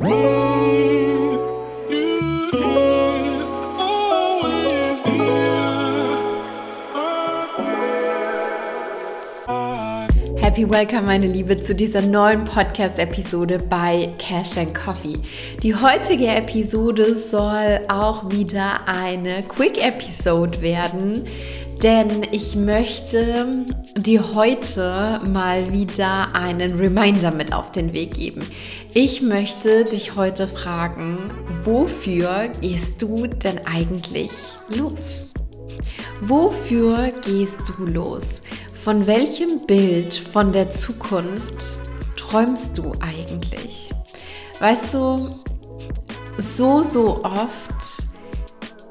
Happy Welcome, meine Liebe, zu dieser neuen Podcast-Episode bei Cash and Coffee. Die heutige Episode soll auch wieder eine Quick-Episode werden, denn ich möchte dir heute mal wieder einen Reminder mit auf den Weg geben. Ich möchte dich heute fragen, wofür gehst du denn eigentlich los? Wofür gehst du los? Von welchem Bild von der Zukunft träumst du eigentlich? Weißt du, so, so oft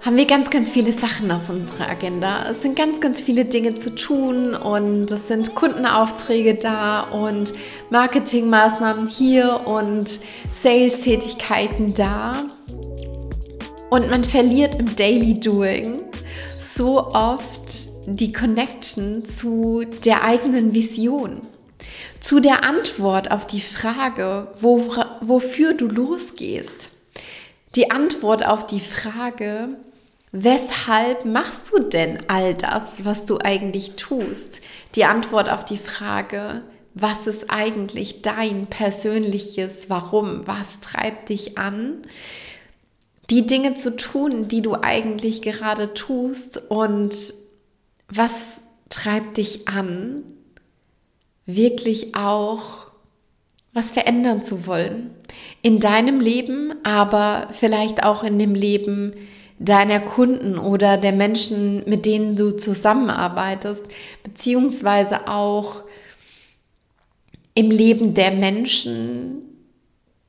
haben wir ganz, ganz viele Sachen auf unserer Agenda. Es sind ganz, ganz viele Dinge zu tun und es sind Kundenaufträge da und Marketingmaßnahmen hier und Sales-Tätigkeiten da. Und man verliert im Daily Doing so oft die Connection zu der eigenen Vision, zu der Antwort auf die Frage, wo, wofür du losgehst. Die Antwort auf die Frage, weshalb machst du denn all das, was du eigentlich tust? Die Antwort auf die Frage, was ist eigentlich dein persönliches Warum? Was treibt dich an? Die Dinge zu tun, die du eigentlich gerade tust und was treibt dich an, wirklich auch was verändern zu wollen? In deinem Leben, aber vielleicht auch in dem Leben deiner Kunden oder der Menschen, mit denen du zusammenarbeitest, beziehungsweise auch im Leben der Menschen,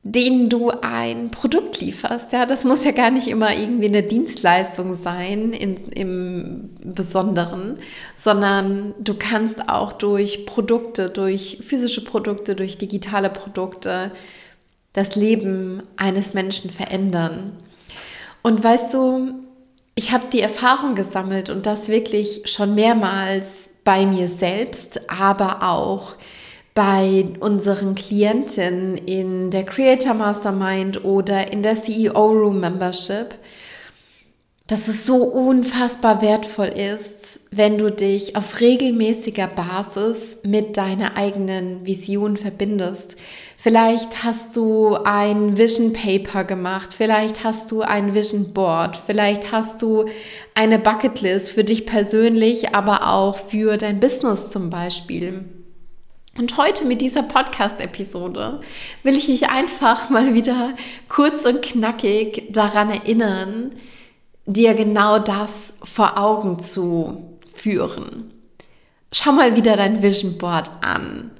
denen du ein Produkt lieferst. Ja, das muss ja gar nicht immer irgendwie eine Dienstleistung sein in, im Besonderen, sondern du kannst auch durch Produkte, durch physische Produkte, durch digitale Produkte das Leben eines Menschen verändern. Und weißt du, ich habe die Erfahrung gesammelt und das wirklich schon mehrmals bei mir selbst, aber auch bei unseren Klienten in der Creator Mastermind oder in der CEO Room Membership, dass es so unfassbar wertvoll ist, wenn du dich auf regelmäßiger Basis mit deiner eigenen Vision verbindest. Vielleicht hast du ein Vision Paper gemacht, vielleicht hast du ein Vision Board, vielleicht hast du eine Bucketlist für dich persönlich, aber auch für dein Business zum Beispiel. Und heute mit dieser Podcast-Episode will ich dich einfach mal wieder kurz und knackig daran erinnern, dir genau das vor Augen zu führen. Schau mal wieder dein Vision Board an.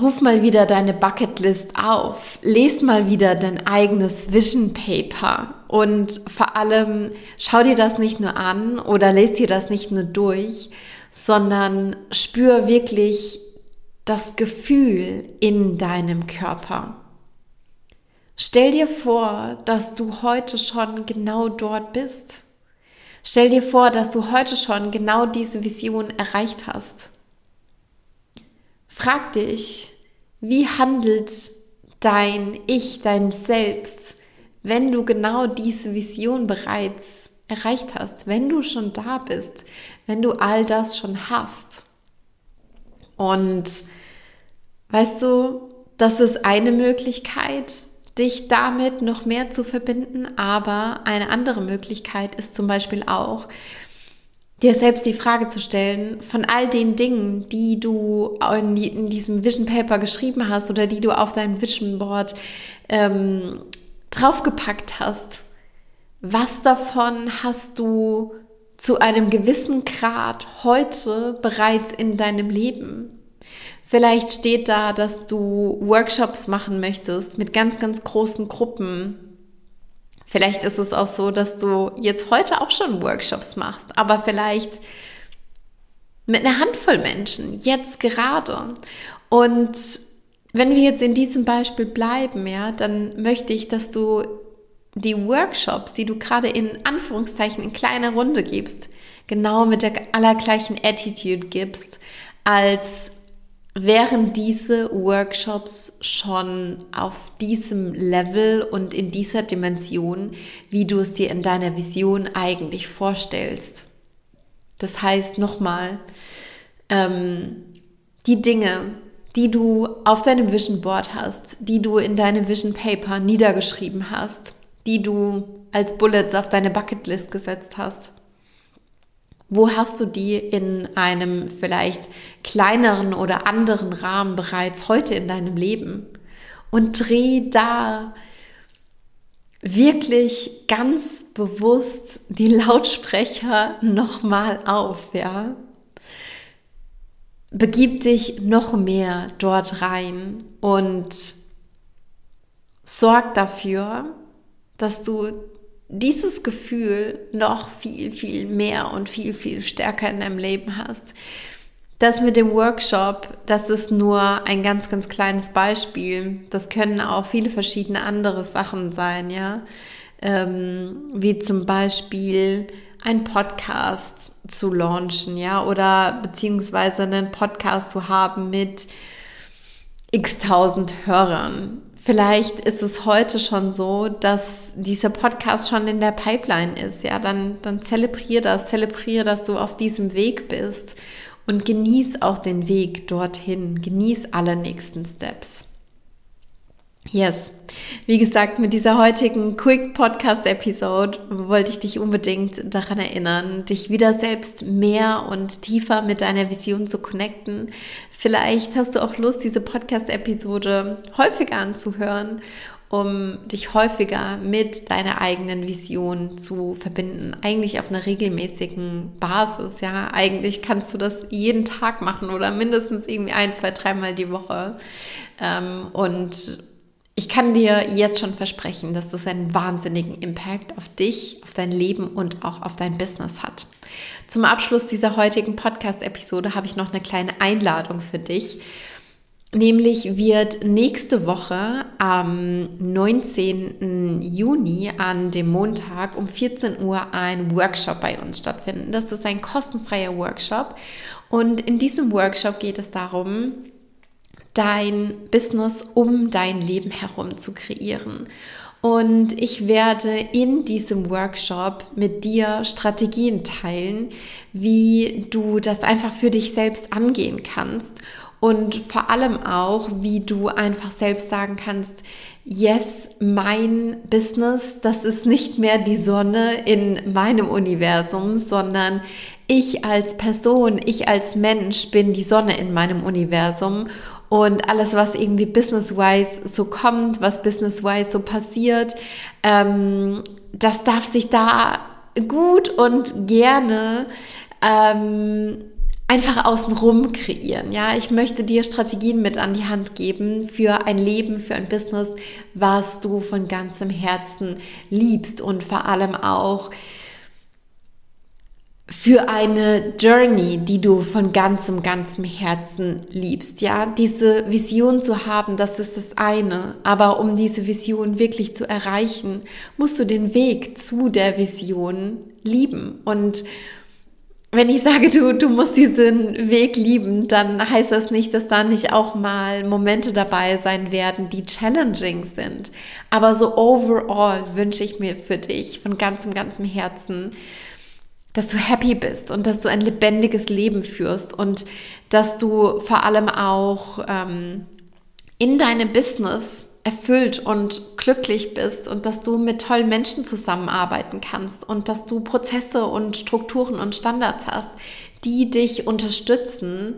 Ruf mal wieder deine Bucketlist auf. Les mal wieder dein eigenes Vision Paper. Und vor allem schau dir das nicht nur an oder lese dir das nicht nur durch, sondern spür wirklich das Gefühl in deinem Körper. Stell dir vor, dass du heute schon genau dort bist. Stell dir vor, dass du heute schon genau diese Vision erreicht hast. Frag dich, wie handelt dein Ich, dein Selbst, wenn du genau diese Vision bereits erreicht hast, wenn du schon da bist, wenn du all das schon hast. Und weißt du, das ist eine Möglichkeit, dich damit noch mehr zu verbinden, aber eine andere Möglichkeit ist zum Beispiel auch, dir selbst die Frage zu stellen, von all den Dingen, die du in, in diesem Vision Paper geschrieben hast oder die du auf deinem Vision Board ähm, draufgepackt hast, was davon hast du zu einem gewissen Grad heute bereits in deinem Leben. Vielleicht steht da, dass du Workshops machen möchtest mit ganz, ganz großen Gruppen. Vielleicht ist es auch so, dass du jetzt heute auch schon Workshops machst, aber vielleicht mit einer Handvoll Menschen, jetzt gerade. Und wenn wir jetzt in diesem Beispiel bleiben, ja, dann möchte ich, dass du die Workshops, die du gerade in Anführungszeichen in kleiner Runde gibst, genau mit der allergleichen Attitude gibst, als wären diese Workshops schon auf diesem Level und in dieser Dimension, wie du es dir in deiner Vision eigentlich vorstellst. Das heißt nochmal, ähm, die Dinge, die du auf deinem Vision Board hast, die du in deinem Vision Paper niedergeschrieben hast, die du als Bullets auf deine Bucketlist gesetzt hast, wo hast du die in einem vielleicht kleineren oder anderen Rahmen bereits heute in deinem Leben? Und dreh da wirklich ganz bewusst die Lautsprecher nochmal auf, ja? Begib dich noch mehr dort rein und sorg dafür, dass du dieses Gefühl noch viel, viel mehr und viel, viel stärker in deinem Leben hast. Das mit dem Workshop, das ist nur ein ganz, ganz kleines Beispiel. Das können auch viele verschiedene andere Sachen sein, ja. Ähm, wie zum Beispiel ein Podcast zu launchen, ja, oder beziehungsweise einen Podcast zu haben mit x tausend Hörern. Vielleicht ist es heute schon so, dass dieser Podcast schon in der Pipeline ist. Ja, dann, dann zelebrier das, zelebriere, dass du auf diesem Weg bist und genieß auch den Weg dorthin. Genieß alle nächsten Steps. Yes. Wie gesagt, mit dieser heutigen Quick Podcast Episode wollte ich dich unbedingt daran erinnern, dich wieder selbst mehr und tiefer mit deiner Vision zu connecten. Vielleicht hast du auch Lust, diese Podcast Episode häufiger anzuhören, um dich häufiger mit deiner eigenen Vision zu verbinden. Eigentlich auf einer regelmäßigen Basis, ja. Eigentlich kannst du das jeden Tag machen oder mindestens irgendwie ein, zwei, dreimal die Woche. Ähm, und ich kann dir jetzt schon versprechen, dass das einen wahnsinnigen Impact auf dich, auf dein Leben und auch auf dein Business hat. Zum Abschluss dieser heutigen Podcast-Episode habe ich noch eine kleine Einladung für dich. Nämlich wird nächste Woche am 19. Juni an dem Montag um 14 Uhr ein Workshop bei uns stattfinden. Das ist ein kostenfreier Workshop. Und in diesem Workshop geht es darum, dein Business um dein Leben herum zu kreieren. Und ich werde in diesem Workshop mit dir Strategien teilen, wie du das einfach für dich selbst angehen kannst und vor allem auch, wie du einfach selbst sagen kannst, yes, mein Business, das ist nicht mehr die Sonne in meinem Universum, sondern ich als Person, ich als Mensch bin die Sonne in meinem Universum und alles, was irgendwie business-wise so kommt, was business-wise so passiert, ähm, das darf sich da gut und gerne ähm, einfach außenrum kreieren. Ja, ich möchte dir Strategien mit an die Hand geben für ein Leben, für ein Business, was du von ganzem Herzen liebst und vor allem auch für eine Journey, die du von ganzem, ganzem Herzen liebst. Ja, diese Vision zu haben, das ist das eine. Aber um diese Vision wirklich zu erreichen, musst du den Weg zu der Vision lieben. Und wenn ich sage, du, du musst diesen Weg lieben, dann heißt das nicht, dass da nicht auch mal Momente dabei sein werden, die challenging sind. Aber so overall wünsche ich mir für dich von ganzem, ganzem Herzen, dass du happy bist und dass du ein lebendiges Leben führst und dass du vor allem auch ähm, in deinem Business erfüllt und glücklich bist und dass du mit tollen Menschen zusammenarbeiten kannst und dass du Prozesse und Strukturen und Standards hast, die dich unterstützen,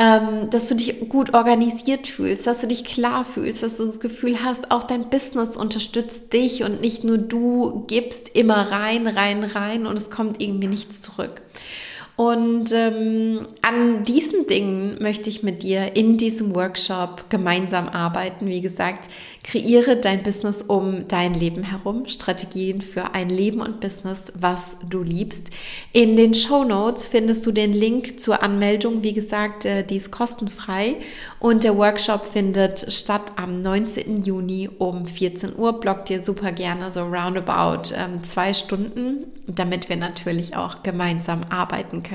ähm, dass du dich gut organisiert fühlst, dass du dich klar fühlst, dass du das Gefühl hast, auch dein Business unterstützt dich und nicht nur du gibst immer rein, rein, rein und es kommt irgendwie nichts zurück. Und ähm, an diesen Dingen möchte ich mit dir in diesem Workshop gemeinsam arbeiten. Wie gesagt, kreiere dein Business um dein Leben herum. Strategien für ein Leben und Business, was du liebst. In den Show Notes findest du den Link zur Anmeldung. Wie gesagt, äh, die ist kostenfrei. Und der Workshop findet statt am 19. Juni um 14 Uhr. Block dir super gerne so roundabout ähm, zwei Stunden damit wir natürlich auch gemeinsam arbeiten können.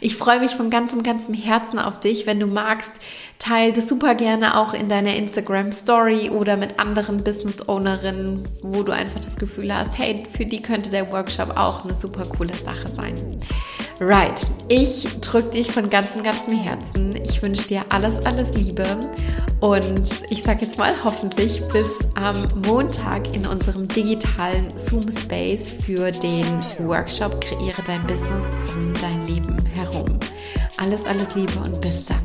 Ich freue mich von ganzem, ganzem Herzen auf dich. Wenn du magst, teile das super gerne auch in deiner Instagram Story oder mit anderen Business Ownerinnen, wo du einfach das Gefühl hast, hey, für die könnte der Workshop auch eine super coole Sache sein. Right, ich drücke dich von ganzem, ganzem Herzen. Ich wünsche dir alles, alles Liebe und ich sage jetzt mal hoffentlich bis am Montag in unserem digitalen Zoom Space für den Workshop Kreiere dein Business herum. Alles, alles Liebe und bis dann.